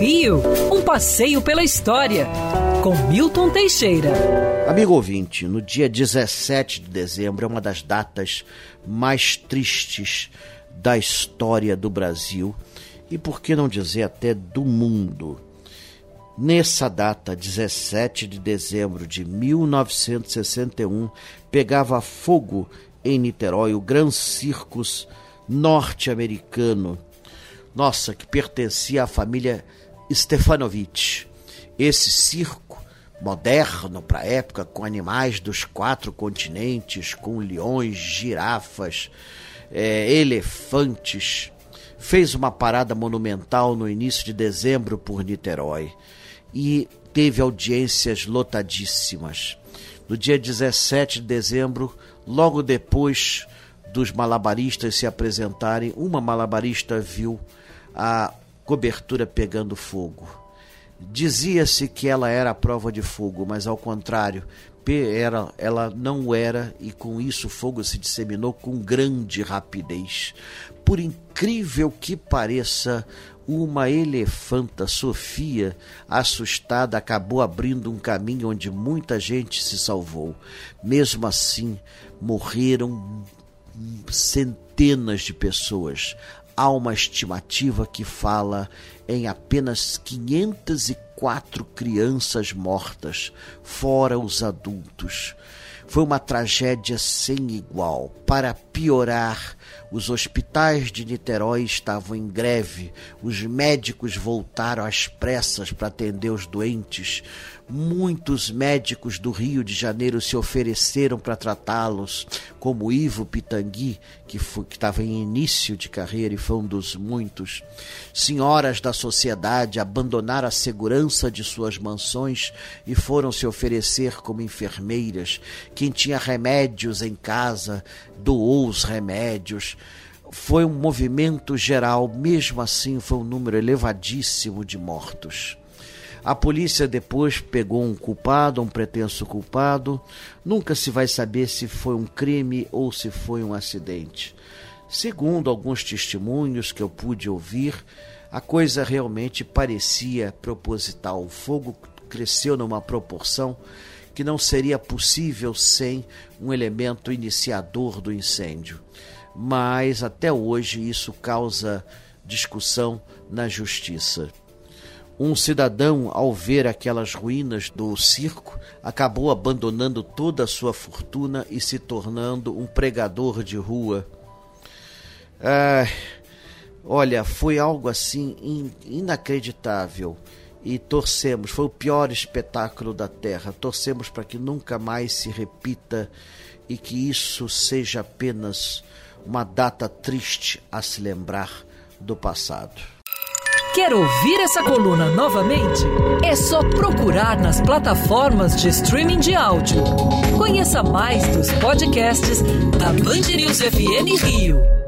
Rio, um passeio pela história, com Milton Teixeira. Amigo ouvinte, no dia 17 de dezembro é uma das datas mais tristes da história do Brasil e, por que não dizer, até do mundo. Nessa data, 17 de dezembro de 1961, pegava fogo em Niterói o Gran Circus norte-americano, nossa, que pertencia à família Stefanovich. Esse circo moderno para a época, com animais dos quatro continentes, com leões, girafas, é, elefantes, fez uma parada monumental no início de dezembro por Niterói e teve audiências lotadíssimas. No dia 17 de dezembro, logo depois dos malabaristas se apresentarem, uma malabarista viu a cobertura pegando fogo. Dizia-se que ela era a prova de fogo, mas ao contrário, era, ela não era, e com isso o fogo se disseminou com grande rapidez. Por incrível que pareça, uma elefanta, Sofia, assustada, acabou abrindo um caminho onde muita gente se salvou. Mesmo assim, morreram centenas de pessoas. Há uma estimativa que fala em apenas 504 crianças mortas, fora os adultos. Foi uma tragédia sem igual. Para piorar, os hospitais de Niterói estavam em greve, os médicos voltaram às pressas para atender os doentes. Muitos médicos do Rio de Janeiro se ofereceram para tratá-los, como Ivo Pitangui, que estava em início de carreira e foi um dos muitos. Senhoras da sociedade abandonaram a segurança de suas mansões e foram se oferecer como enfermeiras. Quem tinha remédios em casa doou os remédios. Foi um movimento geral, mesmo assim, foi um número elevadíssimo de mortos. A polícia depois pegou um culpado, um pretenso culpado. Nunca se vai saber se foi um crime ou se foi um acidente. Segundo alguns testemunhos que eu pude ouvir, a coisa realmente parecia proposital. O fogo cresceu numa proporção que não seria possível sem um elemento iniciador do incêndio. Mas até hoje isso causa discussão na justiça. Um cidadão, ao ver aquelas ruínas do circo, acabou abandonando toda a sua fortuna e se tornando um pregador de rua. Ah, olha, foi algo assim inacreditável e torcemos. Foi o pior espetáculo da Terra. Torcemos para que nunca mais se repita e que isso seja apenas uma data triste a se lembrar do passado. Quer ouvir essa coluna novamente? É só procurar nas plataformas de streaming de áudio. Conheça mais dos podcasts da Band News FM Rio.